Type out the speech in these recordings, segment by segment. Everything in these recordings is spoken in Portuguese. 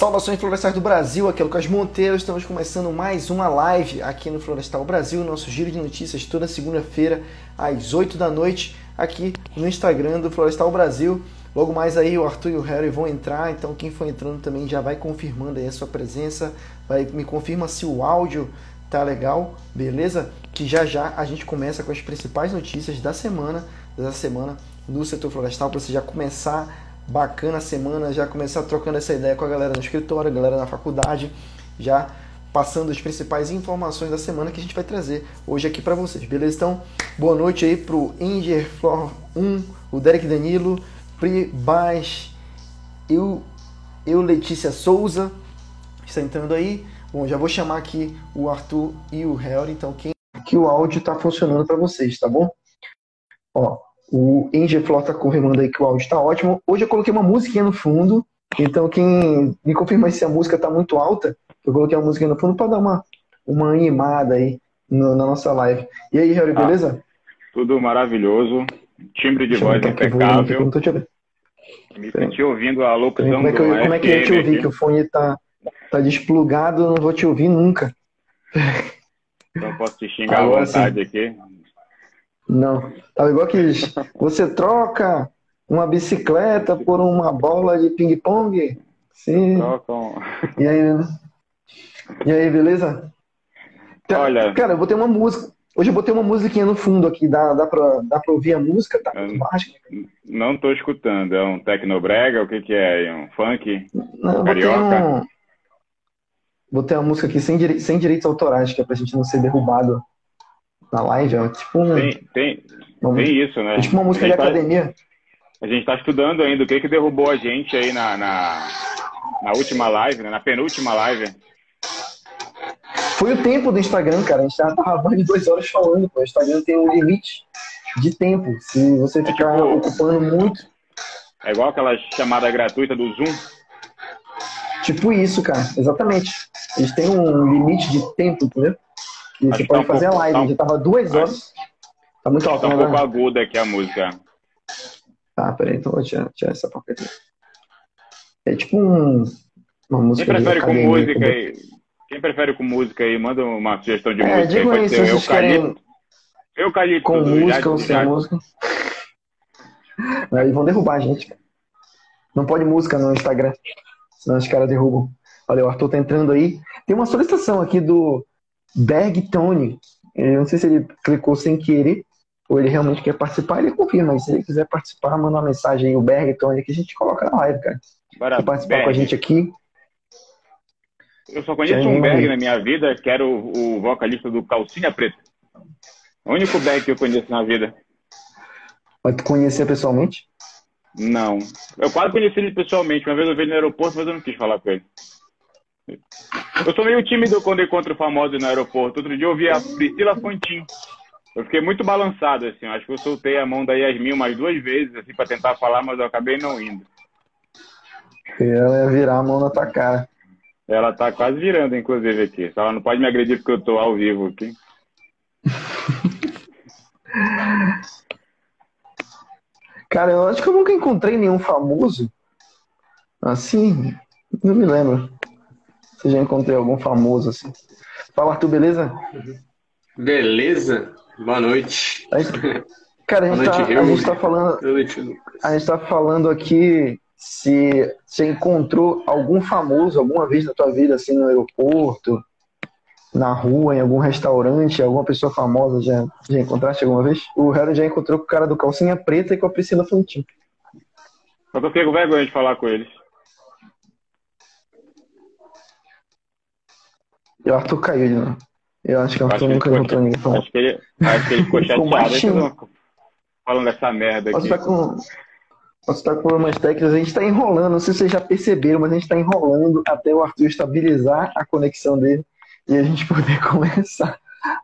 Saudações Florestais do Brasil, aqui é Lucas Monteiro. Estamos começando mais uma live aqui no Florestal Brasil, nosso giro de notícias toda segunda-feira às 8 da noite, aqui no Instagram do Florestal Brasil. Logo mais aí o Arthur e o Harry vão entrar, então quem for entrando também já vai confirmando aí a sua presença, vai me confirma se o áudio tá legal, beleza? Que já já a gente começa com as principais notícias da semana, da semana no setor florestal para você já começar bacana a semana, já começar trocando essa ideia com a galera no escritório, a galera na faculdade, já passando as principais informações da semana que a gente vai trazer hoje aqui para vocês, beleza? Então, boa noite aí pro Inger Flor 1, o Derek Danilo, Pri Bas, eu, eu Letícia Souza, está entrando aí. Bom, já vou chamar aqui o Arthur e o Harry, então quem que o áudio está funcionando para vocês, tá bom? Ó, o Flor está confirmando aí que o áudio está ótimo. Hoje eu coloquei uma musiquinha no fundo, então quem me confirma se a música está muito alta, eu coloquei a música no fundo para dar uma, uma animada aí no, na nossa live. E aí, Harry, ah, beleza? Tudo maravilhoso. Timbre de voz impecável. Não tô te Me senti ouvindo a locução como é que, eu, como é que eu te ouvir? Que o fone tá, tá desplugado, eu não vou te ouvir nunca. Então posso te xingar Agora, à vontade sim. aqui. Não. Tava igual que você troca uma bicicleta por uma bola de ping-pong? Sim. Trocam. E aí, e aí, beleza? Olha. Cara, eu botei uma música. Hoje eu botei uma musiquinha no fundo aqui. Dá, dá, pra, dá pra ouvir a música? Tá muito baixo. Não tô escutando. É um tecnobrega? O que que é? é um funk? Não, Carioca? Um... Botei uma música aqui sem, sem direitos autorais, que é pra gente não ser derrubado na live, é tipo um. Tem, tem, tem isso, né? É tipo uma música de tá, academia. A gente tá estudando ainda o que que derrubou a gente aí na, na, na última live, né? Na penúltima live. Foi o tempo do Instagram, cara. A gente tava mais de duas horas falando, pô. O Instagram tem um limite de tempo. Se você é ficar tipo, ocupando muito. É igual aquela chamada gratuita do Zoom. Tipo isso, cara. Exatamente. Eles têm um limite de tempo, entendeu? E você pode tá fazer um pouco, live. Tá Já tava duas horas. Acho, tá muito alto, Tá um né? pouco aguda aqui a música. Tá, peraí, então vou tirar, tirar essa porcaria. É tipo um, uma música. Quem prefere com música aí? Quem prefere com música aí? Manda uma sugestão de é, música. Digo aí, ser eucalipto. Eucalipto. Com música ou sem música. Aí vão derrubar a gente. Não pode música no Instagram, senão os caras derrubam. Olha, o Arthur tá entrando aí. Tem uma solicitação aqui do Berg Tony. Eu não sei se ele clicou sem querer ou ele realmente quer participar, ele confirma. E se ele quiser participar, manda uma mensagem aí, o Berg Tony, que a gente coloca na live, cara. Bora, participar Berg. com a gente aqui. Eu só conheço um Berg na minha vida, que era o, o vocalista do Calcinha Preta. O único Berg que eu conheço na vida. Mas tu conhecia pessoalmente? Não. Eu quase conheci ele pessoalmente. Uma vez eu vi ele no aeroporto, mas eu não quis falar com ele. Eu sou meio tímido quando encontro famosos no aeroporto. Outro dia eu vi a Priscila Fontin. Eu fiquei muito balançado, assim. Acho que eu soltei a mão da Yasmin umas duas vezes, assim, para tentar falar, mas eu acabei não indo. Ela ia virar a mão na tua cara. Ela tá quase virando, inclusive, aqui. Ela não pode me agredir porque eu tô ao vivo aqui. Cara, eu acho que eu nunca encontrei nenhum famoso assim. Não me lembro. Se já encontrei algum famoso assim. Fala, Arthur, beleza? Beleza? Boa noite. A gente, cara, a gente, tá, a gente tá falando. A gente tá falando aqui se você encontrou algum famoso alguma vez na tua vida, assim, no aeroporto, na rua, em algum restaurante, alguma pessoa famosa já, já encontraste alguma vez? O Harry já encontrou com o cara do calcinha preta e com a Priscila Fontinho. Só que eu fico vergonha de falar com eles. E o Arthur caiu de novo. Eu acho que o Arthur nunca encontrou ninguém falando. Acho que ele, acho que ele ficou chateado falando dessa merda aqui. Posso estar com, posso estar com problemas técnicos, a gente está enrolando, não sei se vocês já perceberam, mas a gente está enrolando até o Arthur estabilizar a conexão dele e a gente poder começar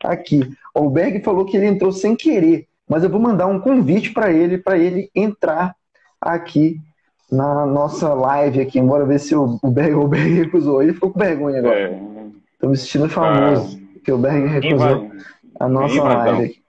aqui. O Berg falou que ele entrou sem querer, mas eu vou mandar um convite para ele, para ele entrar aqui na nossa live aqui. Bora ver se o Berg, o Berg recusou. Ele ficou com vergonha agora. É. Tô me sentindo famoso, ah, que o Berg recusou a nossa live aqui.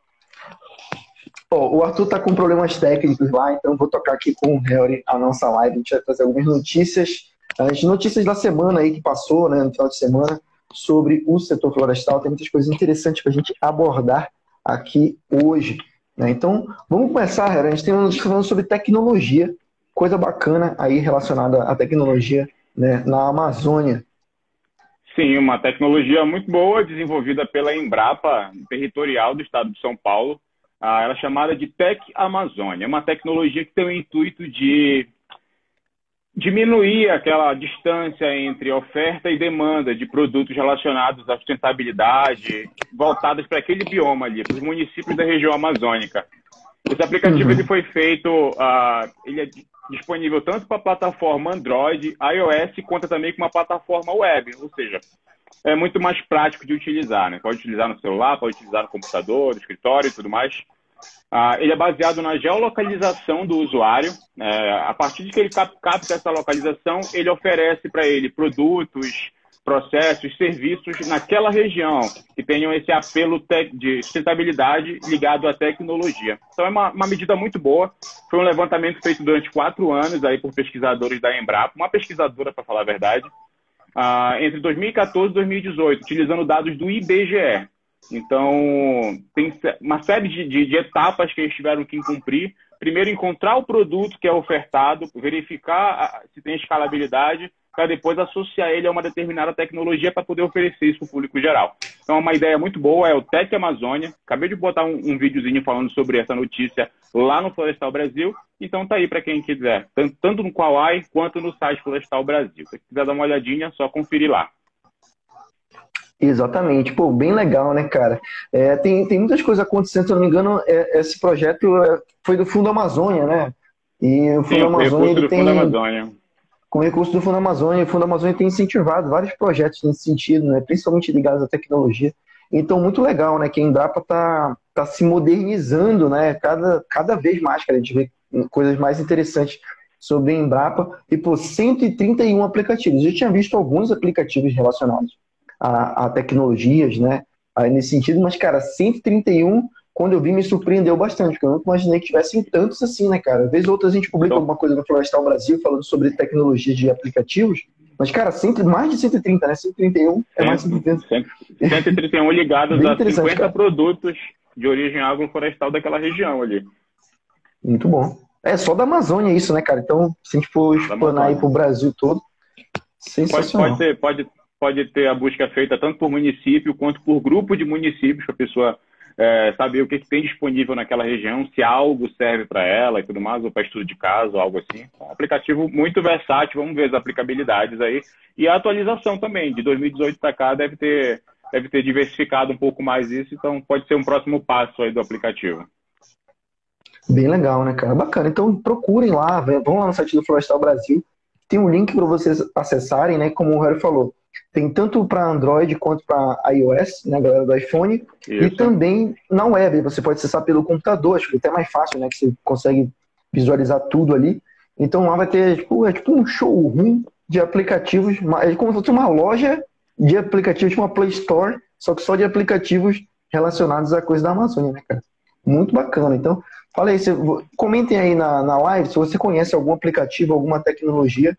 Oh, o Arthur tá com problemas técnicos lá, então vou tocar aqui com o Harry a nossa live. A gente vai trazer algumas notícias As notícias da semana aí que passou, né, no final de semana, sobre o setor florestal. Tem muitas coisas interessantes para a gente abordar aqui hoje. Né? Então, vamos começar, Hera. A gente tem um falando sobre tecnologia, coisa bacana aí relacionada à tecnologia né, na Amazônia. Sim, uma tecnologia muito boa, desenvolvida pela Embrapa, territorial do estado de São Paulo. Ah, ela é chamada de Tech Amazônia. É uma tecnologia que tem o intuito de diminuir aquela distância entre oferta e demanda de produtos relacionados à sustentabilidade, voltados para aquele bioma ali, para os municípios da região amazônica. Esse aplicativo uhum. ele foi feito, uh, ele é disponível tanto para a plataforma Android, iOS, quanto também com uma plataforma web, ou seja, é muito mais prático de utilizar, né? Pode utilizar no celular, pode utilizar no computador, no escritório e tudo mais. Ah, ele é baseado na geolocalização do usuário. É, a partir de que ele capta essa localização, ele oferece para ele produtos, processos, serviços naquela região que tenham esse apelo de sustentabilidade ligado à tecnologia. Então é uma, uma, medida muito boa. Foi um levantamento feito durante quatro anos aí por pesquisadores da Embrapa, uma pesquisadora para falar a verdade, ah, entre 2014 e 2018, utilizando dados do IBGE. Então, tem uma série de, de, de, etapas que eles tiveram que cumprir. Primeiro, encontrar o produto que é ofertado, verificar se tem escalabilidade, para depois associar ele a uma determinada tecnologia para poder oferecer isso para o público geral. Então, é uma ideia muito boa, é o Tech Amazônia. Acabei de botar um, um videozinho falando sobre essa notícia lá no Florestal Brasil. Então, tá aí para quem quiser, tanto no Kawaii quanto no site Florestal Brasil. Se quiser dar uma olhadinha, é só conferir lá. Exatamente, pô, bem legal, né, cara? É, tem, tem muitas coisas acontecendo, se eu não me engano, é, esse projeto é, foi do Fundo Amazônia, né? E o Fundo Sim, Amazônia ele tem. Amazônia. Com recurso do Fundo Amazônia, o Fundo Amazônia tem incentivado vários projetos nesse sentido, né? Principalmente ligados à tecnologia. Então, muito legal, né? Que a Embrapa tá, tá se modernizando, né? Cada, cada vez mais, cara. A gente vê coisas mais interessantes sobre a Embrapa. E, pô, 131 aplicativos. Eu tinha visto alguns aplicativos relacionados a, a tecnologias, né? Nesse sentido, mas, cara, 131, quando eu vi, me surpreendeu bastante, porque eu nunca imaginei que tivessem tantos assim, né, cara? Às vezes outras a gente publica então, alguma coisa no Florestal Brasil falando sobre tecnologia de aplicativos, mas, cara, sempre, mais de 130, né? 131 é mais de 130. 131 ligados a 50 cara. produtos de origem agroflorestal daquela região ali. Muito bom. É só da Amazônia isso, né, cara? Então, se a gente for explanar aí pro Brasil todo, sensacional. Pode, pode, ter, pode, pode ter a busca feita tanto por município quanto por grupo de municípios, para a pessoa é, saber o que, que, tem disponível naquela região, se algo serve para ela e tudo mais, ou para estudo de caso, algo assim. É um aplicativo muito versátil, vamos ver as aplicabilidades aí. E a atualização também, de 2018 para cá, deve ter, deve ter diversificado um pouco mais isso, então pode ser um próximo passo aí do aplicativo. Bem legal, né, cara? Bacana. Então procurem lá, vão lá no site do Florestal Brasil. Tem um link para vocês acessarem, né? Como o Harry falou tem tanto para Android quanto para iOS, né, galera do iPhone, Isso. e também na web. Você pode acessar pelo computador, acho que é até mais fácil, né? Que você consegue visualizar tudo ali. Então lá vai ter, tipo, é tipo um showroom de aplicativos, é como se fosse uma loja de aplicativos, tipo uma Play Store, só que só de aplicativos relacionados à coisa da Amazônia, né, cara? Muito bacana. Então, fala aí, comentem aí na, na live se você conhece algum aplicativo, alguma tecnologia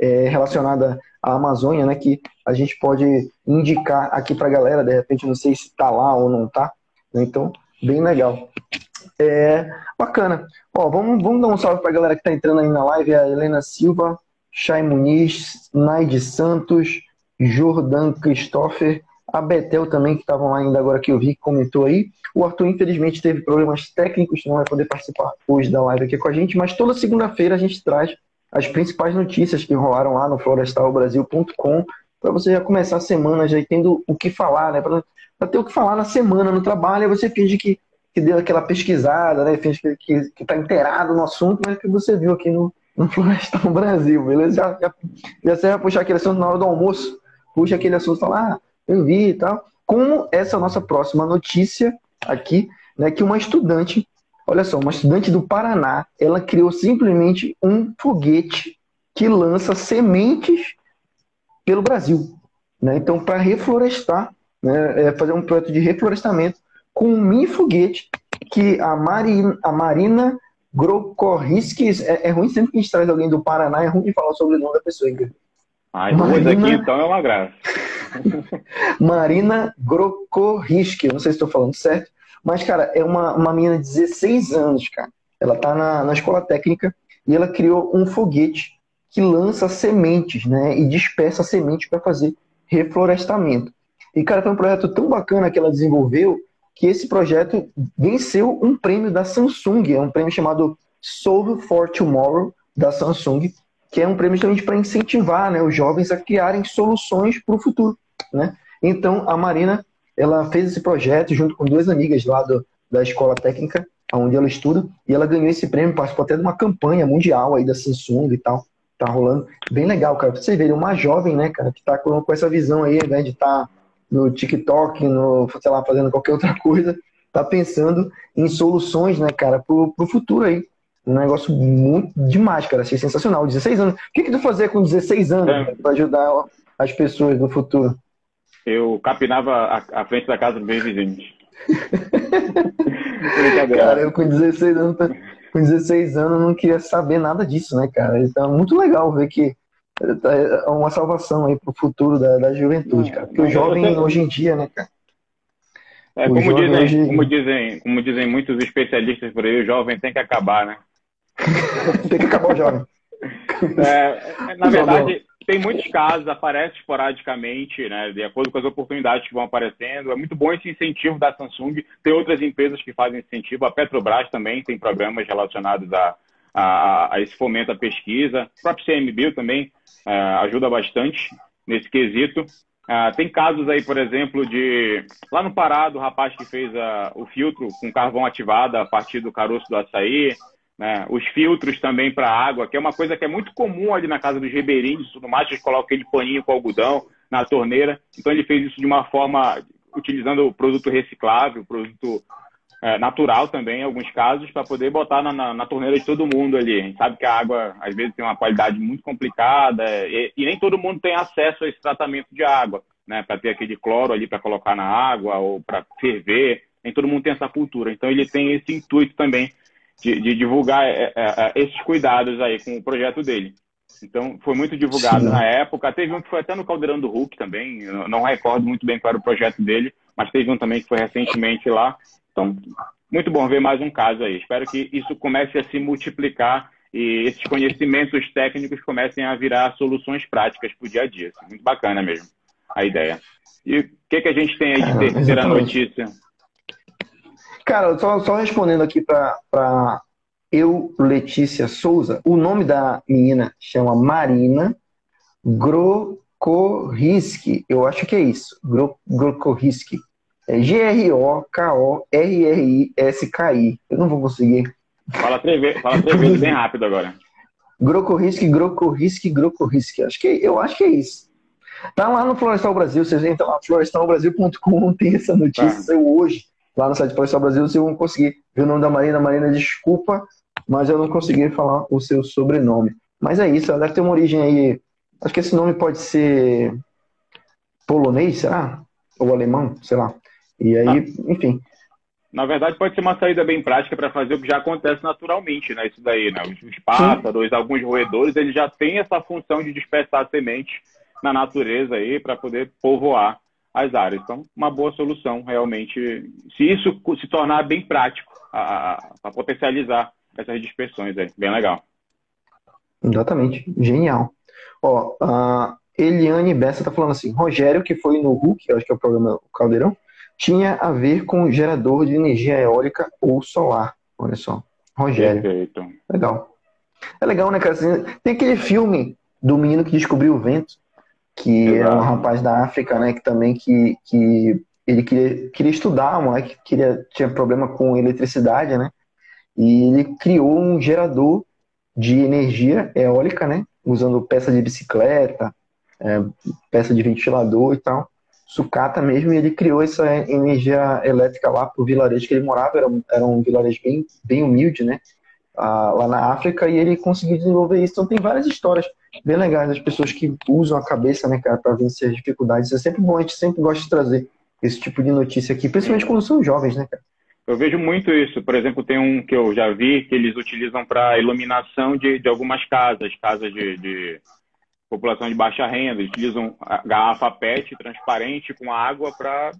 é, relacionada à Amazônia, né, que a gente pode indicar aqui para a galera, de repente não sei se está lá ou não está, né, então bem legal. É, bacana. Ó, vamos, vamos dar um salve para a galera que está entrando aí na live, a Helena Silva, Chay Muniz, Naide Santos, Jordan Christopher, a Betel também, que estavam lá ainda agora que eu vi, comentou aí. O Arthur, infelizmente, teve problemas técnicos, não vai poder participar hoje da live aqui com a gente, mas toda segunda-feira a gente traz as principais notícias que rolaram lá no florestalbrasil.com para você já começar a semana já tendo o que falar, né? Para ter o que falar na semana no trabalho, aí você finge que, que deu aquela pesquisada, né? Finge que, que, que tá inteirado no assunto, mas que você viu aqui no, no Florestal Brasil, beleza? Já, já, já vai puxar aquele assunto na hora do almoço, puxa aquele assunto e fala, ah, eu vi e tal. Como essa nossa próxima notícia aqui, né? Que uma estudante Olha só, uma estudante do Paraná, ela criou simplesmente um foguete que lança sementes pelo Brasil. Né? Então, para reflorestar, né, é fazer um projeto de reflorestamento com um mini foguete que a, Marina, a Marina Grokorriskis, é, é ruim sempre que a gente traz alguém do Paraná, é ruim de falar sobre o nome da pessoa, ainda. As duas aqui, então, é uma graça. Marina Grokoriski, eu não sei se estou falando certo, mas, cara, é uma, uma menina de 16 anos, cara. Ela tá na, na escola técnica e ela criou um foguete que lança sementes, né? E dispersa sementes para fazer reflorestamento. E, cara, foi um projeto tão bacana que ela desenvolveu que esse projeto venceu um prêmio da Samsung, é um prêmio chamado Solve for Tomorrow da Samsung, que é um prêmio justamente para incentivar né, os jovens a criarem soluções para o futuro. Né? Então, a Marina ela fez esse projeto junto com duas amigas lá do, da escola técnica, onde ela estuda, e ela ganhou esse prêmio, participou até de uma campanha mundial aí da Samsung e tal. Tá rolando. Bem legal, cara. Pra vocês verem, uma jovem, né, cara, que tá com, com essa visão aí, né, de estar tá no TikTok, no, sei lá, fazendo qualquer outra coisa, tá pensando em soluções, né, cara, pro, pro futuro aí. Um negócio muito demais, cara. Achei sensacional. 16 anos. O que, que tu fazia com 16 anos é. para ajudar as pessoas no futuro? Eu capinava a, a frente da casa dos meus vizinhos. cara, eu com 16 anos, com 16 anos não queria saber nada disso, né, cara? Então é muito legal ver que é uma salvação aí pro futuro da, da juventude, cara. Porque o jovem hoje em dia, né, cara? É, como dizem, hoje... como, dizem, como dizem muitos especialistas por aí, o jovem tem que acabar, né? tem que acabar o jovem. É, na verdade, tem muitos casos, aparece esporadicamente, né, de acordo com as oportunidades que vão aparecendo. É muito bom esse incentivo da Samsung. Tem outras empresas que fazem incentivo. A Petrobras também tem programas relacionados a, a, a esse fomento à pesquisa. O próprio CMBio também uh, ajuda bastante nesse quesito. Uh, tem casos aí, por exemplo, de lá no Pará, do rapaz que fez uh, o filtro com carvão ativado a partir do caroço do açaí. Né? Os filtros também para água, que é uma coisa que é muito comum ali na casa dos ribeirinhos e tudo mais, eles colocam aquele paninho com algodão na torneira. Então ele fez isso de uma forma, utilizando o produto reciclável, produto é, natural também, em alguns casos, para poder botar na, na, na, torneira de todo mundo ali. A gente sabe que a água, às vezes, tem uma qualidade muito complicada e, e nem todo mundo tem acesso a esse tratamento de água, né? Para ter aquele cloro ali para colocar na água ou para ferver. Nem todo mundo tem essa cultura. Então, ele tem esse intuito também de, de divulgar é, é, é, esses cuidados aí com o projeto dele. Então, foi muito divulgado Sim. na época. Teve um que foi até no Caldeirão do Hulk também. Eu não recordo muito bem qual era o projeto dele, mas teve um também que foi recentemente lá. Então, muito bom ver mais um caso aí. Espero que isso comece a se multiplicar e esses conhecimentos técnicos comecem a virar soluções práticas para o dia a dia. Muito bacana mesmo a ideia. E o que, que a gente tem aí de terceira notícia? Cara, só, só respondendo aqui para eu, Letícia Souza, o nome da menina chama Marina Grokoriski. Eu acho que é isso. Grokoriski. É G-R-O-K-O-R-R-I-S-K-I. Eu não vou conseguir. Fala três vezes, fala três vezes bem rápido agora. Grokoriski, Grokoriski, Grokoriski. Acho que, eu acho que é isso. Tá lá no Florestal Brasil, vocês entram lá, florestalbrasil.com, tem essa notícia, tá. saiu hoje, lá no site Florestal Brasil, vocês vão conseguir ver o nome da Marina. Marina, desculpa, mas eu não consegui falar o seu sobrenome. Mas é isso, ela deve ter uma origem aí, acho que esse nome pode ser polonês, será? Ou alemão, sei lá. E aí, ah. enfim. Na verdade, pode ser uma saída bem prática para fazer o que já acontece naturalmente, né? Isso daí, né? Os, pássaros, Sim. alguns roedores, eles já têm essa função de dispersar sementes na natureza aí para poder povoar as áreas. Então, uma boa solução, realmente, se isso se tornar bem prático, para potencializar essas dispersões aí. Bem legal. Exatamente. Genial. Ó, a Eliane Bessa tá falando assim, Rogério, que foi no Hulk, acho que é o programa Caldeirão, tinha a ver com gerador de energia eólica ou solar. Olha só. Rogério. Perfeito. Legal. É legal, né, cara? Tem aquele filme do menino que descobriu o vento, que Exato. é um rapaz da África, né, que também que, que ele queria, queria estudar, um moleque queria, tinha problema com eletricidade, né? E ele criou um gerador de energia eólica, né? Usando peça de bicicleta, é, peça de ventilador e tal sucata mesmo, e ele criou essa energia elétrica lá pro vilarejo que ele morava, era, um, era um vilarejo bem, bem humilde, né? Ah, lá na África, e ele conseguiu desenvolver isso. Então tem várias histórias bem legais das pessoas que usam a cabeça, né, cara, para vencer as dificuldades. É sempre bom, a gente sempre gosta de trazer esse tipo de notícia aqui, principalmente quando são jovens, né, cara? Eu vejo muito isso. Por exemplo, tem um que eu já vi que eles utilizam para iluminação de, de algumas casas, casas de, de população de baixa renda, utilizam garrafa PET transparente com água para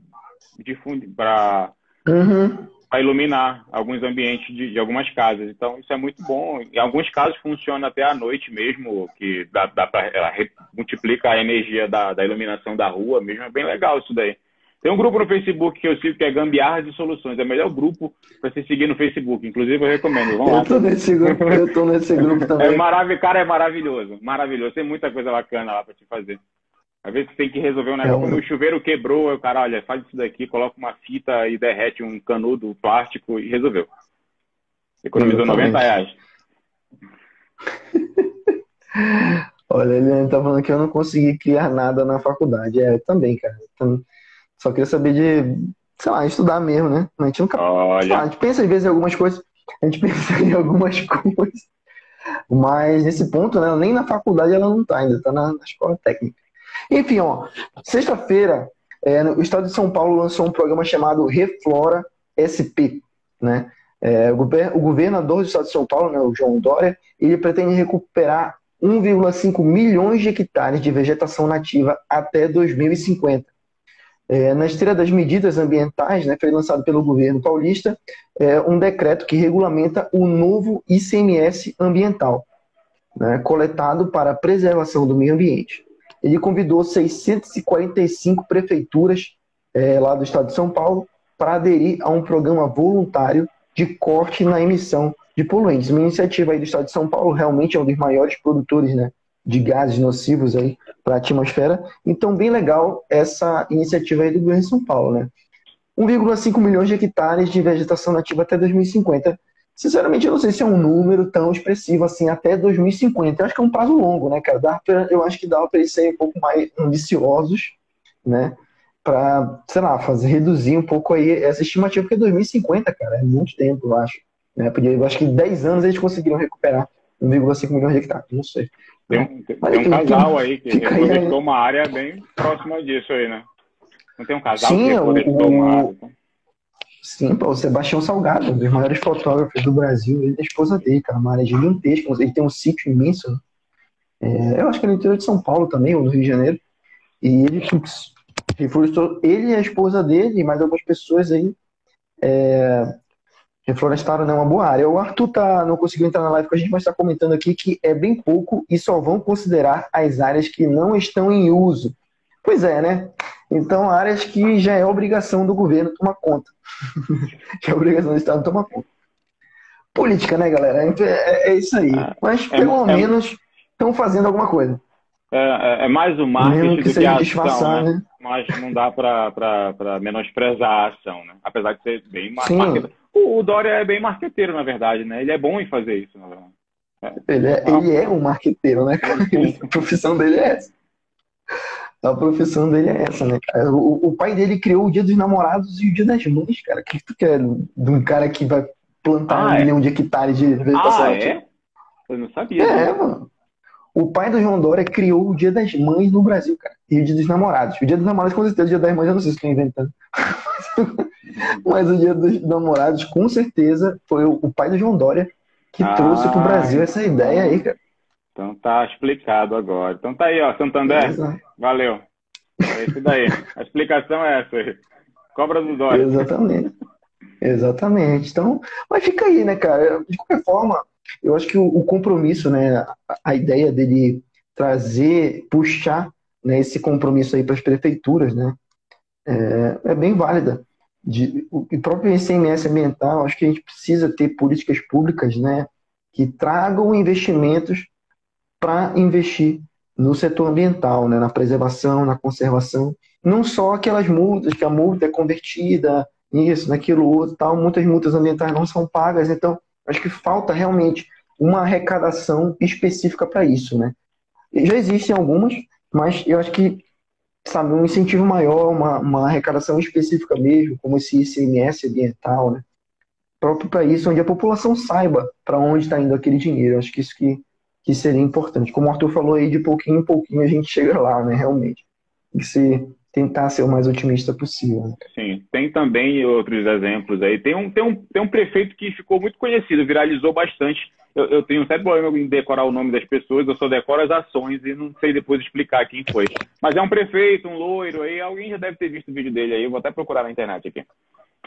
difundir, para uhum. Iluminar alguns ambientes de, de, algumas casas. Então, isso é muito bom. Em alguns casos, funciona até à noite mesmo, que dá, dá pra, ela multiplica a energia da, da iluminação da rua mesmo. É bem legal isso daí. Tem um grupo no Facebook que eu sigo que é Gambiarras e Soluções. É o melhor grupo para você seguir no Facebook. Inclusive, eu recomendo. Vamos eu tô nesse grupo, eu tô nesse grupo também. É marav cara, é maravilhoso. Maravilhoso. Tem muita coisa bacana lá para te fazer. Às vezes você tem que resolver um negócio. É um... o chuveiro quebrou, o cara, olha, faz isso daqui, coloca uma fita e derrete um canudo plástico e resolveu. Economizou Exatamente. 90 reais. olha, ele tá falando que eu não consegui criar nada na faculdade. É, também, cara. Também. Só queria saber de, sei lá, estudar mesmo, né? A gente nunca. Olha. Lá, a gente pensa às vezes em algumas coisas. A gente pensa em algumas coisas. Mas nesse ponto, né? Nem na faculdade ela não tá ainda, tá na, na escola técnica. Enfim, ó, sexta-feira, é, o estado de São Paulo lançou um programa chamado Reflora SP, né? É, o, o governador do estado de São Paulo, né, o João Dória, ele pretende recuperar 1,5 milhões de hectares de vegetação nativa até 2050. É, na esteira das medidas ambientais, né, foi lançado pelo governo paulista é, um decreto que regulamenta o novo ICMS ambiental, né, coletado para a preservação do meio ambiente. Ele convidou 645 prefeituras é, lá do estado de São Paulo para aderir a um programa voluntário de corte na emissão de poluentes. Uma iniciativa aí do estado de São Paulo realmente é um dos maiores produtores né, de gases nocivos aí para a atmosfera. Então, bem legal essa iniciativa aí do governo de São Paulo, né? 1,5 milhões de hectares de vegetação nativa até 2050. Sinceramente, eu não sei se é um número tão expressivo assim até 2050. Eu acho que é um prazo longo, né, cara? Dá pra, eu acho que dá para eles serem um pouco mais ambiciosos, né? Para, sei lá, fazer reduzir um pouco aí essa estimativa, porque 2050, cara, é muito tempo, eu acho. Né? Porque eu acho que em 10 anos eles conseguiram recuperar 1,5 milhões de hectares, não sei. Tem um, tem um casal aí que reflorestou uma área bem próxima disso aí, né? Não tem um casal Sim, que reflorestou o... uma área? Então? Sim, pô, o Sebastião Salgado, um dos maiores fotógrafos do Brasil, ele é a esposa dele, cara, uma área gigantesca, ele tem um sítio imenso, né? é, eu acho que é no interior de São Paulo também, ou no Rio de Janeiro, e ele, reflorestou, ele e a esposa dele, mais algumas pessoas aí, é, reflorestaram né, uma boa área. O Arthur tá, não conseguiu entrar na live com a gente, mas está comentando aqui que é bem pouco e só vão considerar as áreas que não estão em uso. Pois é, né? Então, áreas que já é obrigação do governo tomar conta. já é obrigação do Estado tomar conta. Política, né, galera? É, é, é isso aí. É, mas é pelo é, menos estão fazendo alguma coisa. É, mais o marketing que do que a ação, né? né? Mas não dá para menosprezar a ação, né? Apesar de ser bem marketing. O, o Dória é bem marqueteiro, na verdade, né? Ele é bom em fazer isso, na verdade. É. Ele, é, ele é um marqueteiro, né? a profissão dele é essa. A profissão dele é essa, né, cara? O, o, pai dele criou o Dia dos Namorados e o Dia das Mães, cara. O que tu quer de um cara que vai plantar ah, um é? milhão de hectares de vegetação? Ah, é? Eu não sabia. É, né? mano. O pai do João Dória criou o Dia das Mães no Brasil, cara. E o Dia dos Namorados. O Dia dos Namorados, com certeza, o Dia das Mães, eu não sei se estou inventando. Mas o Dia dos Namorados, com certeza, foi o pai do João Dória que ah, trouxe para o Brasil essa ideia aí, cara. Então tá explicado agora. Então tá aí, ó, Santander. Exato. Valeu. É isso daí. A explicação é essa aí. Cobra do Dória. Exatamente. Exatamente. Então, mas fica aí, né, cara? De qualquer forma, eu acho que o, o compromisso, né, a, a, ideia dele trazer, puxar né, esse compromisso aí para as prefeituras, né, é, é bem válida. De, o, o próprio ICMS ambiental, acho que a gente precisa ter políticas públicas, né, que tragam investimentos para investir no setor ambiental, né, na preservação, na conservação, não só aquelas multas que a multa é convertida nisso, naquilo outro, tal, muitas multas ambientais não são pagas, então Acho que falta realmente uma arrecadação específica para isso, né? Já existem algumas, mas eu acho que, sabe, um incentivo maior, uma, uma arrecadação específica mesmo, como esse ICMS ambiental, né? Próprio para isso, onde a população saiba para onde está indo aquele dinheiro. Acho que isso que, que seria importante. Como o Arthur falou aí, de pouquinho em pouquinho a gente chega lá, né? Realmente. Tem que tentar ser o mais otimista possível. Sim, tem também outros exemplos aí. Tem um, tem, um, tem um prefeito que ficou muito conhecido, viralizou bastante. Eu, eu tenho um problema em decorar o nome das pessoas, eu só decoro as ações e não sei depois explicar quem foi. Mas é um prefeito, um loiro aí, alguém já deve ter visto o vídeo dele aí, eu vou até procurar na internet aqui.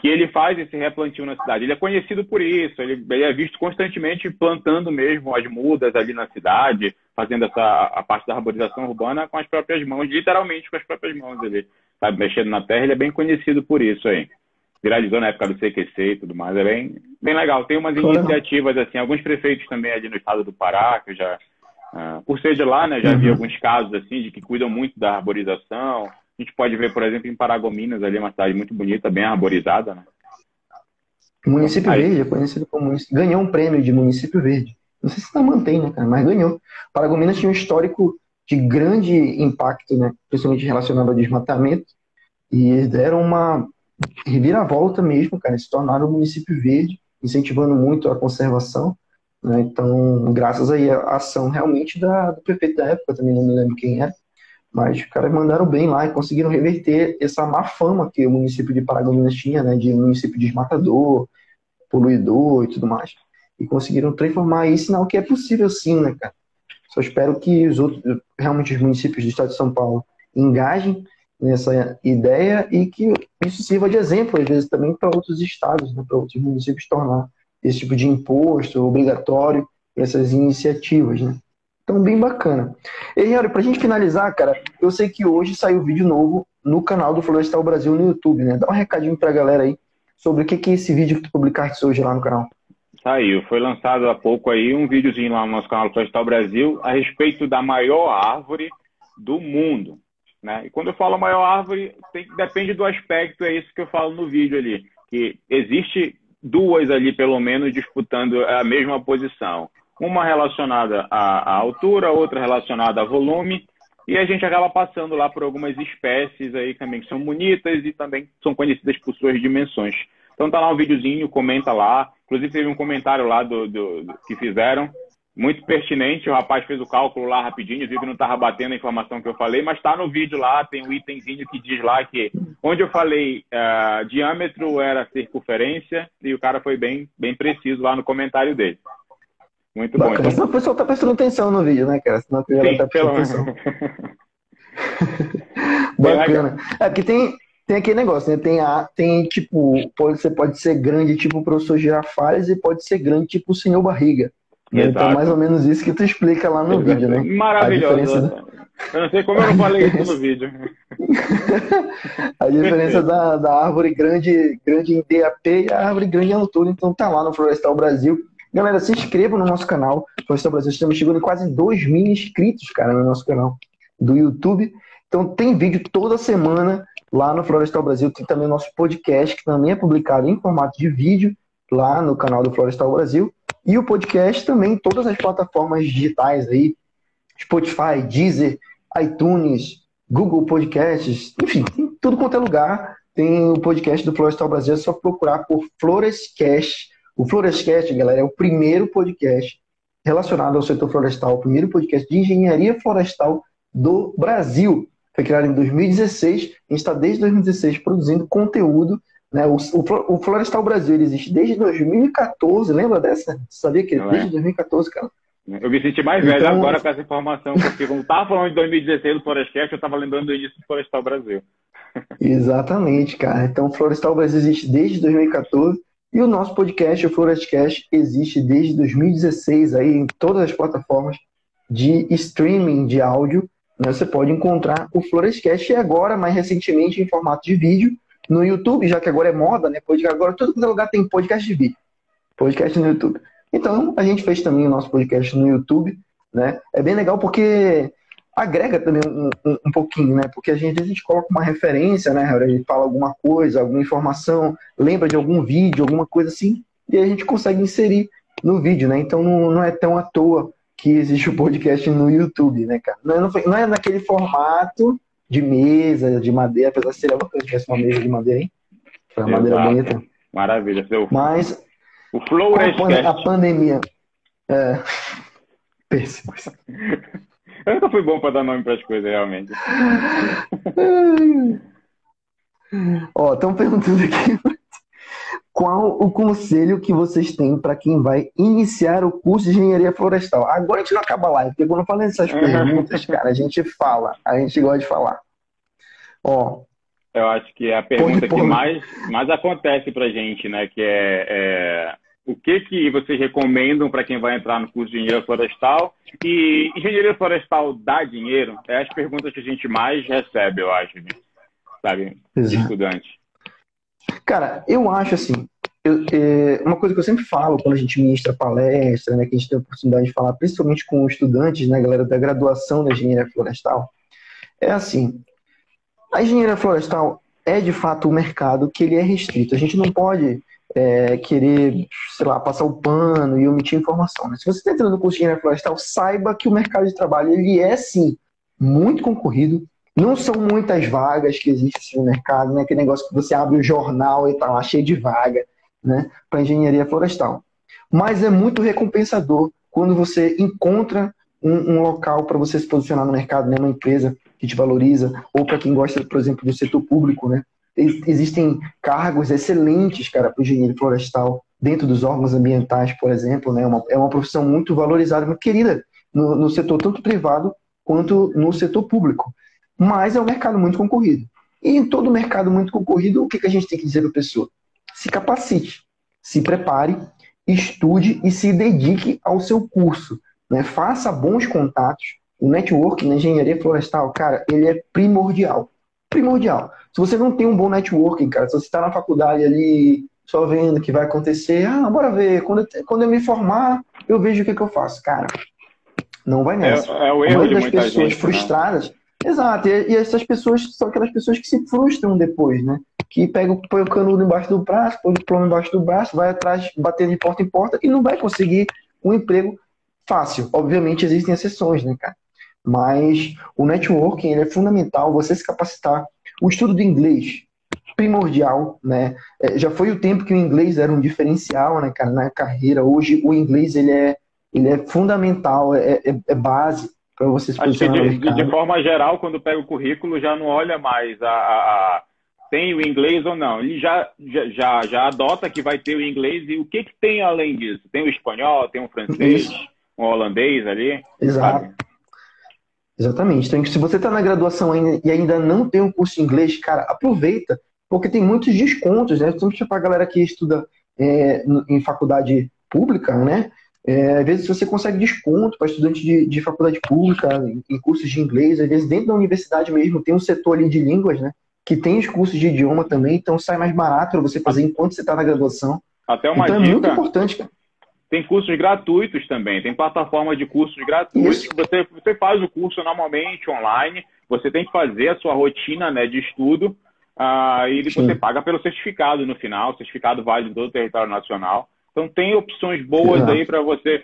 Que ele faz esse replantio na cidade. Ele é conhecido por isso, ele, ele é visto constantemente plantando mesmo as mudas ali na cidade, fazendo essa a parte da arborização urbana com as próprias mãos, literalmente com as próprias mãos ali, sabe, mexendo na terra, ele é bem conhecido por isso aí. Viralizou na época do CQC e tudo mais, é bem, bem legal. Tem umas iniciativas, assim, alguns prefeitos também ali no estado do Pará, que já, uh, por ser de lá, né, já uhum. vi alguns casos, assim, de que cuidam muito da arborização. A gente pode ver, por exemplo, em Paragominas, ali, uma cidade muito bonita, bem arborizada, né? Município Aí... Verde, é conhecido como município. Ganhou um prêmio de município verde. Não sei se ainda mantém, né, cara? Mas ganhou. Paragominas tinha um histórico de grande impacto, né? Principalmente relacionado ao desmatamento. E eles deram uma reviravolta mesmo, cara. Se tornaram um município verde, incentivando muito a conservação. Né? Então, graças aí à ação realmente da, do prefeito da época, também não me lembro quem era. Mas os caras mandaram bem lá e conseguiram reverter essa má fama que o município de Paragominas tinha, né? De município desmatador, poluidor e tudo mais e conseguiram transformar isso em algo que é possível sim, né, cara? Só espero que os outros, realmente os municípios do estado de São Paulo engajem nessa ideia e que isso sirva de exemplo, às vezes, também para outros estados, né, para outros municípios tornar esse tipo de imposto obrigatório essas iniciativas, né? Então, bem bacana. E, olha, para a gente finalizar, cara, eu sei que hoje saiu vídeo novo no canal do Florestal Brasil no YouTube, né? Dá um recadinho para a galera aí sobre o que, que é esse vídeo que tu publicaste hoje lá no canal. Saiu. Foi lançado há pouco aí um videozinho lá no nosso canal Florestal Brasil a respeito da maior árvore do mundo. Né? E quando eu falo maior árvore, tem, depende do aspecto, é isso que eu falo no vídeo ali. Que existe duas ali, pelo menos, disputando a mesma posição. Uma relacionada à, à altura, outra relacionada a volume. E a gente acaba passando lá por algumas espécies aí também que são bonitas e também são conhecidas por suas dimensões. Então tá lá um videozinho, comenta lá. Inclusive teve um comentário lá do, do, do que fizeram, muito pertinente. O rapaz fez o cálculo lá rapidinho, viu que não estava batendo a informação que eu falei, mas está no vídeo lá, tem um itemzinho que diz lá que onde eu falei uh, diâmetro era circunferência, e o cara foi bem, bem preciso lá no comentário dele. Muito Bacana. bom. Então... o pessoal tá prestando atenção no vídeo, né, cara? Senão a Sim, tá prestando atenção. Bacana. É que tem, tem aquele negócio, né? Tem, a, tem tipo, pode, você pode ser grande tipo o professor Girafales e pode ser grande tipo o senhor Barriga. Né? Então, mais ou menos isso que tu explica lá no Exato. vídeo, né? Maravilhoso. Da... Eu não sei como eu não falei isso no vídeo. a diferença da, da árvore grande, grande em DAP e a árvore grande em altura. Então tá lá no Florestal Brasil. Galera, se inscrevam no nosso canal. Florestal Brasil, estamos chegando em quase 2 mil inscritos, cara, no nosso canal do YouTube. Então tem vídeo toda semana Lá no Florestal Brasil tem também o nosso podcast, que também é publicado em formato de vídeo, lá no canal do Florestal Brasil. E o podcast também em todas as plataformas digitais aí, Spotify, Deezer, iTunes, Google Podcasts, enfim, tem tudo quanto é lugar. Tem o podcast do Florestal Brasil, é só procurar por Florescast. O Florescast, galera, é o primeiro podcast relacionado ao setor florestal, o primeiro podcast de engenharia florestal do Brasil. Foi criado em 2016. A gente está desde 2016 produzindo conteúdo. Né? O, o, o Florestal Brasil existe desde 2014. Lembra dessa? Você sabia que Não desde é. 2014, cara? Eu me senti mais velho então... agora com essa informação, porque como estava falando de 2016 do Florescast, eu estava lembrando do início do Florestal Brasil. Exatamente, cara. Então, o Florestal Brasil existe desde 2014 e o nosso podcast, o Florestcast, existe desde 2016 aí em todas as plataformas de streaming de áudio né, você pode encontrar o Florescast e agora, mais recentemente, em formato de vídeo no YouTube, já que agora é moda, né? Agora todo lugar tem podcast de vídeo. Podcast no YouTube. Então, a gente fez também o nosso podcast no YouTube, né? É bem legal porque agrega também um, um, um pouquinho, né? Porque a gente, a gente coloca uma referência, né? A gente fala alguma coisa, alguma informação, lembra de algum vídeo, alguma coisa assim, e a gente consegue inserir no vídeo, né? Então não, não é tão à toa que existe o podcast no YouTube, né, cara? Não é, não é naquele formato de mesa, de madeira, apesar de ser uma coisa tivesse uma mesa de madeira, hein? Foi uma madeira bonita. Maravilha. Seu... Mas o Flow a, a pandemia. É... Péssimo. Eu nunca fui bom para dar nome para as coisas, realmente. Ó, estão perguntando aqui qual o conselho que vocês têm para quem vai iniciar o curso de engenharia florestal? Agora a gente não acaba a live, porque quando eu falo essas perguntas, cara, a gente fala, a gente gosta de falar. Ó, eu acho que é a pergunta que mais, mais acontece para gente, né? Que é, é, o que que vocês recomendam para quem vai entrar no curso de engenharia florestal? E engenharia florestal dá dinheiro? É as perguntas que a gente mais recebe, eu acho, sabe? De estudante. Cara, eu acho assim, eu, é, uma coisa que eu sempre falo quando a gente ministra palestra, né, que a gente tem a oportunidade de falar, principalmente com estudantes, né, galera da graduação da engenharia florestal, é assim, a engenharia florestal é de fato um mercado que ele é restrito. A gente não pode é, querer, sei lá, passar o pano e omitir informação. Né? Se você está entrando no curso de engenharia florestal, saiba que o mercado de trabalho ele é sim muito concorrido, não são muitas vagas que existem assim, no mercado, né? Aquele negócio que você abre o jornal e tá lá cheio de vaga, né? Para engenharia florestal. Mas é muito recompensador quando você encontra um, um local para você se posicionar no mercado, né? Uma empresa que valoriza, ou para quem gosta, por exemplo, do setor público, né? Existem cargos excelentes, cara, para o engenheiro florestal dentro dos órgãos ambientais, por exemplo, né? É uma, é uma profissão muito valorizada, muito querida no, no setor tanto privado quanto no setor público mas é um mercado muito concorrido. E em todo mercado muito concorrido, o que, que a gente tem que dizer para a pessoa? Se capacite, se prepare, estude e se dedique ao seu curso. Né? Faça bons contatos. O network na engenharia florestal, cara, ele é primordial. Primordial. Se você não tem um bom networking, cara, se você está na faculdade ali só vendo o que vai acontecer, ah, bora ver, quando eu, quando eu me formar, eu vejo o que, que eu faço. Cara, não vai nessa. É, é o erro de das pessoas gente, né? frustradas. Né? Exato, e, e, essas pessoas são aquelas pessoas que se frustram depois, né? Que pegam, põe o canudo embaixo do braço, põe o diploma embaixo do braço, vai atrás, batendo de porta em porta e não vai conseguir um emprego fácil. Obviamente existem exceções, né, cara? Mas o networking é fundamental, você se capacitar. O estudo do inglês, primordial, né? É, já foi o tempo que o inglês era um diferencial, né, cara, na carreira. Hoje o inglês ele é, ele é fundamental, é, é, é base para você se Acho que de, de, forma geral, quando pega o currículo, já não olha mais a, a, a, tem o inglês ou não. Ele já, já, já adota que vai ter o inglês e o que, que tem além disso? Tem o espanhol, tem o francês, Isso. um holandês ali. Exato. Sabe? Exatamente. Então, se você está na graduação ainda, e ainda não tem um curso de inglês, cara, aproveita, porque tem muitos descontos, né? Principalmente para a galera que estuda é, em faculdade pública, né? É, às vezes você consegue desconto para estudante de, de faculdade pública, em, em, cursos de inglês, às vezes dentro da universidade mesmo tem um setor ali de línguas, né? Que tem os cursos de idioma também, então sai mais barato para você fazer enquanto você está na graduação. Até uma então dica, é muito importante, cara. Tem cursos gratuitos também, tem plataforma de cursos gratuitos. Isso. Você, você faz o curso normalmente online, você tem que fazer a sua rotina né, de estudo uh, e Sim. você paga pelo certificado no final, o certificado vale em todo o território nacional. Então tem opções boas Exato. aí para você.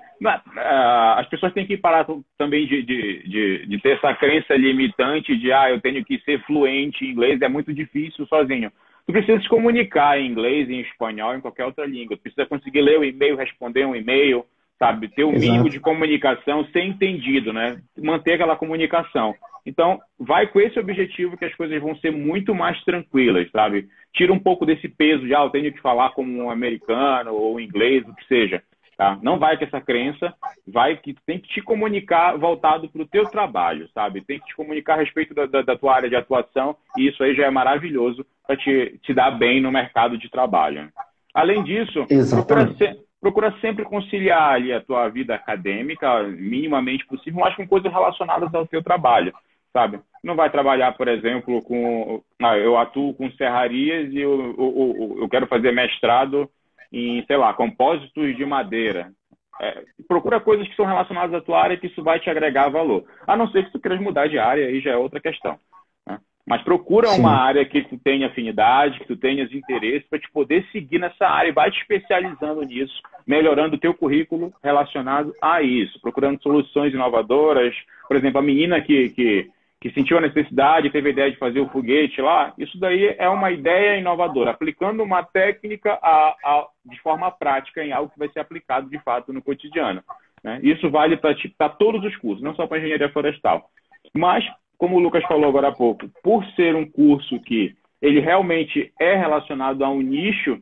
As pessoas têm que parar também de, de, de, de, ter essa crença limitante de ah, eu tenho que ser fluente em inglês, é muito difícil sozinho. Tu precisa se comunicar em inglês, em espanhol, em qualquer outra língua. Tu precisa conseguir ler o e-mail, responder um e-mail, sabe? Ter o um mínimo de comunicação, ser entendido, né? Manter aquela comunicação. Então, vai com esse objetivo que as coisas vão ser muito mais tranquilas, sabe? Tira um pouco desse peso de, ah, eu tenho que falar como um americano ou um inglês, o que seja. Tá? Não vai com essa crença, vai que tem que te comunicar voltado para o teu trabalho, sabe? Tem que te comunicar a respeito da, da, da, tua área de atuação e isso aí já é maravilhoso para te, te dar bem no mercado de trabalho. Além disso, procura, se, procura, sempre conciliar ali a tua vida acadêmica, minimamente possível, mas com coisas relacionadas ao teu trabalho sabe? Não vai trabalhar, por exemplo, com. Ah, eu atuo com serrarias e eu, eu, eu, quero fazer mestrado em, sei lá, compósitos de madeira. É, procura coisas que são relacionadas à tua área que isso vai te agregar valor. A não ser que tu queiras mudar de área, aí já é outra questão. Né? Mas procura Sim. uma área que tu tenha afinidade, que tu tenhas interesse para te poder seguir nessa área e vai te especializando nisso, melhorando o teu currículo relacionado a isso, procurando soluções inovadoras. Por exemplo, a menina que, que que sentiu a necessidade, teve a ideia de fazer o foguete lá, isso daí é uma ideia inovadora, aplicando uma técnica a, a, de forma prática em algo que vai ser aplicado de fato no cotidiano. Né? Isso vale para todos os cursos, não só para engenharia florestal. Mas, como o Lucas falou agora há pouco, por ser um curso que ele realmente é relacionado a um nicho,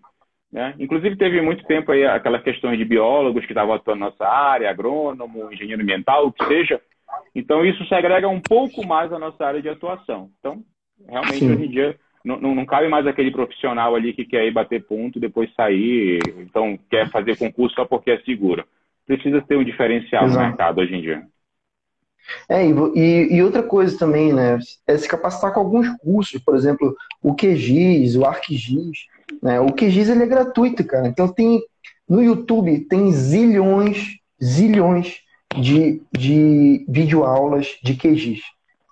né? inclusive teve muito tempo aí aquelas questões de biólogos que estavam atuando na nossa área, agrônomo, engenheiro ambiental, o que seja. Então, isso segrega um pouco mais a nossa área de atuação. Então, realmente, Sim. hoje em dia, não, não, não, cabe mais aquele profissional ali que quer ir bater ponto, depois sair, então quer fazer concurso só porque é seguro. Precisa ter um diferencial Exato. no mercado hoje em dia. É, e, e, outra coisa também, né? É se capacitar com alguns cursos, por exemplo, o QGIS, o ArcGIS. Né? O QGIS ele é gratuito, cara. Então tem no YouTube tem zilhões, zilhões de, de videoaulas de QGIS.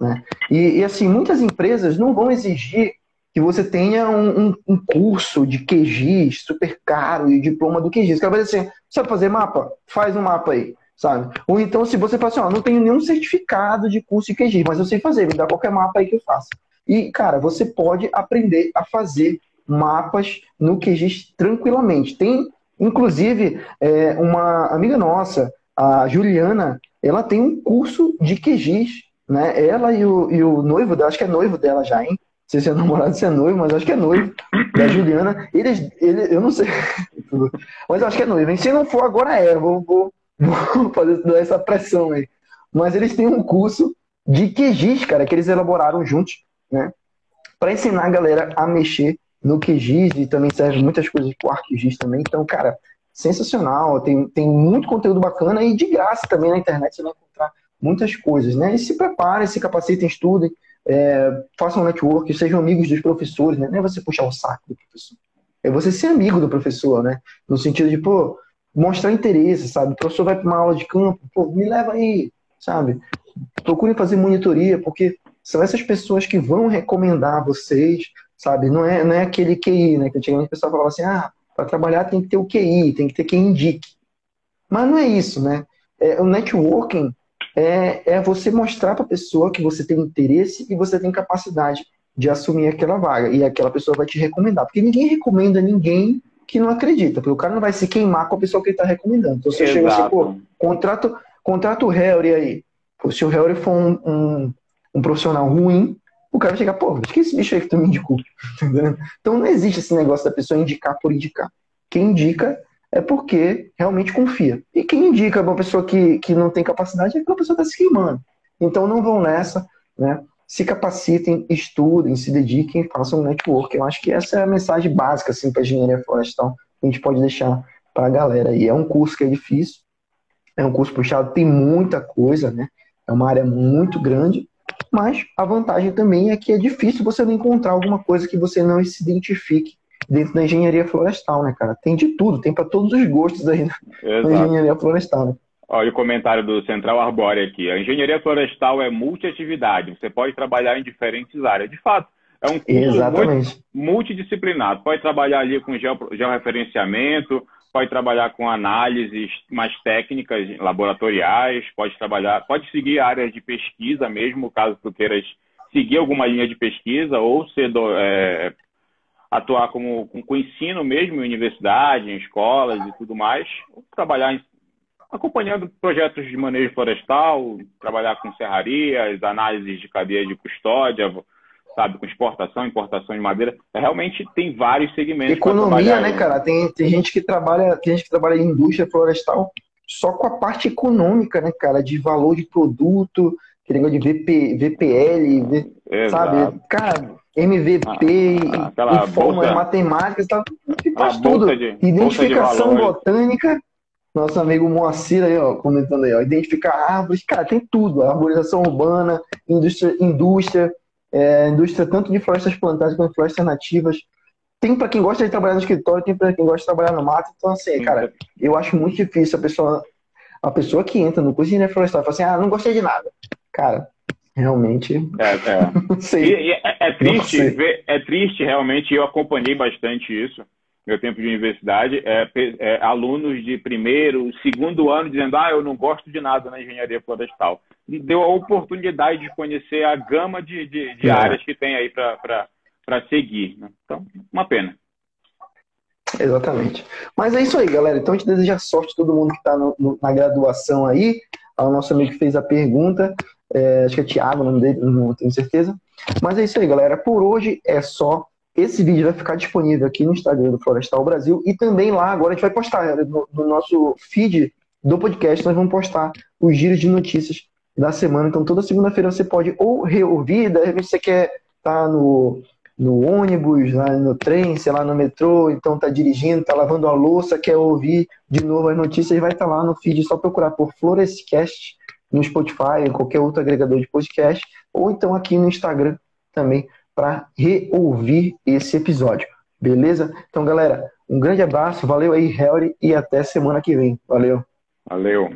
Né? E, e, assim, muitas empresas não vão exigir que você tenha um, um, um curso de QGIS super caro e diploma do QGIS. O cara vai dizer assim, sabe fazer mapa? Faz um mapa aí sabe? Ou então, se você fala assim, não tenho nenhum certificado de curso de QGIS, mas eu sei fazer, me dá qualquer mapa aí que eu faço. E, cara, você pode aprender a fazer mapas no QGIS tranquilamente. Tem, inclusive, é, uma amiga nossa, a Juliana, ela tem um curso de QGIS, né? Ela e o, e o noivo dela, acho que é noivo dela já, hein? Não sei se é namorado, se é noivo, mas acho que é noivo da Juliana. Eles, ele, eu não sei, mas acho que é noivo. Hein? Se não for, agora é. Vou, vou, vou fazer essa pressão aí. Mas eles têm um curso de QGIS, cara, que eles elaboraram juntos, né? Para ensinar a galera a mexer no QGIS e também serve muitas coisas pro ArcGIS também. Então, cara, sensacional. Tem, tem muito conteúdo bacana e de graça também na internet você vai encontrar muitas coisas, né? E se preparem, se capacitem, estudem, é, façam network, sejam amigos dos professores, né? Não é você puxar o saco do professor. É você ser amigo do professor, né? No sentido de, pô, mostrar interesse, sabe? O professor vai para uma aula de campo, pô, me leva aí, sabe? Procurem fazer monitoria, porque são essas pessoas que vão recomendar vocês, sabe? Não é, não é aquele QI, né? Que antigamente o pessoal falava assim, ah, para trabalhar tem que ter o QI, tem que ter quem indique. Mas não é isso, né? É, o networking é, é você mostrar para a pessoa que você tem interesse e você tem capacidade de assumir aquela vaga. E aquela pessoa vai te recomendar. Porque ninguém recomenda ninguém que não acredita, porque o cara não vai se queimar com a pessoa que ele está recomendando. Então você Exato. chega assim, pô, contrato, contrato o Harry aí. Pô, se o Harry for um, um, um, profissional ruim, o cara vai chegar, pô, que esse bicho aí que tu me indicou. então não existe esse negócio da pessoa indicar por indicar. Quem indica é porque realmente confia. E quem indica uma pessoa que, que não tem capacidade é que a pessoa está se queimando. Então não vão nessa, né? se capacitem, estudem, se dediquem, façam um network. Eu acho que essa é a mensagem básica assim, para a engenharia florestal que a gente pode deixar para a galera. E é um curso que é difícil, é um curso puxado, tem muita coisa, né? É uma área muito grande, mas a vantagem também é que é difícil você não encontrar alguma coisa que você não se identifique dentro da engenharia florestal, né, cara? Tem de tudo, tem para todos os gostos aí na, na engenharia florestal. Né? Olha o comentário do Central Arbóreo aqui. A engenharia florestal é multiatividade. Você pode trabalhar em diferentes áreas. De fato, é um curso multidisciplinar. Pode trabalhar ali com georreferenciamento, pode trabalhar com análises mais técnicas, laboratoriais, pode trabalhar, pode seguir áreas de pesquisa mesmo, caso tu queiras seguir alguma linha de pesquisa ou ser do, é, atuar como com, com ensino mesmo em universidade, em escolas e tudo mais, ou trabalhar em acompanhando projetos de manejo florestal, trabalhar com serrarias, análises de cadeia de custódia, sabe, com exportação, importação de madeira. Realmente tem vários segmentos. Economia, né, cara? Tem, tem gente que trabalha, tem gente que trabalha em indústria florestal só com a parte econômica, né, cara, de valor de produto, que negócio de VP, VPL, v, sabe? Cara, MVP ah, e, fórmula matemática, tá, faz tudo. De, Identificação botânica nosso amigo Moacir aí, ó, comentando aí, ó, identificar árvores, cara, tem tudo, arborização urbana, indústria, indústria, é, indústria tanto de florestas plantadas quanto de florestas nativas. Tem para quem gosta de trabalhar no escritório, tem para quem gosta de trabalhar no mato. Então, assim, cara, eu acho muito difícil a pessoa, a pessoa que entra no curso de engenharia florestal e fala assim, ah, não gostei de nada. Cara, realmente. É, é. sei. E, e é, é triste, ver, é triste realmente, eu acompanhei bastante isso meu tempo de universidade, é, é, alunos de primeiro, segundo ano dizendo, ah, eu não gosto de nada na engenharia florestal. E deu a oportunidade de conhecer a gama de, de, de é. áreas que tem aí para seguir. Né? Então, uma pena. Exatamente. Mas é isso aí, galera. Então a gente deseja sorte a todo mundo que está na graduação aí. Ao nosso amigo que fez a pergunta. É, acho que é Thiago, o nome dele, não tenho certeza. Mas é isso aí, galera. Por hoje é só. Esse vídeo vai ficar disponível aqui no Instagram do Florestal Brasil e também lá agora a gente vai postar no, no nosso feed do podcast, nós vamos postar os giros de notícias da semana. Então toda segunda-feira você pode ou reouvir, de repente você quer estar tá no, no ônibus, no trem, sei lá, no metrô, então tá dirigindo, tá lavando a louça, quer ouvir de novo as notícias, vai estar tá lá no feed, só procurar por Florescast no Spotify, ou qualquer outro agregador de podcast, ou então aqui no Instagram também para reouvir esse episódio. Beleza? Então, galera, um grande abraço, valeu aí, Harry, e até semana que vem. Valeu. Valeu.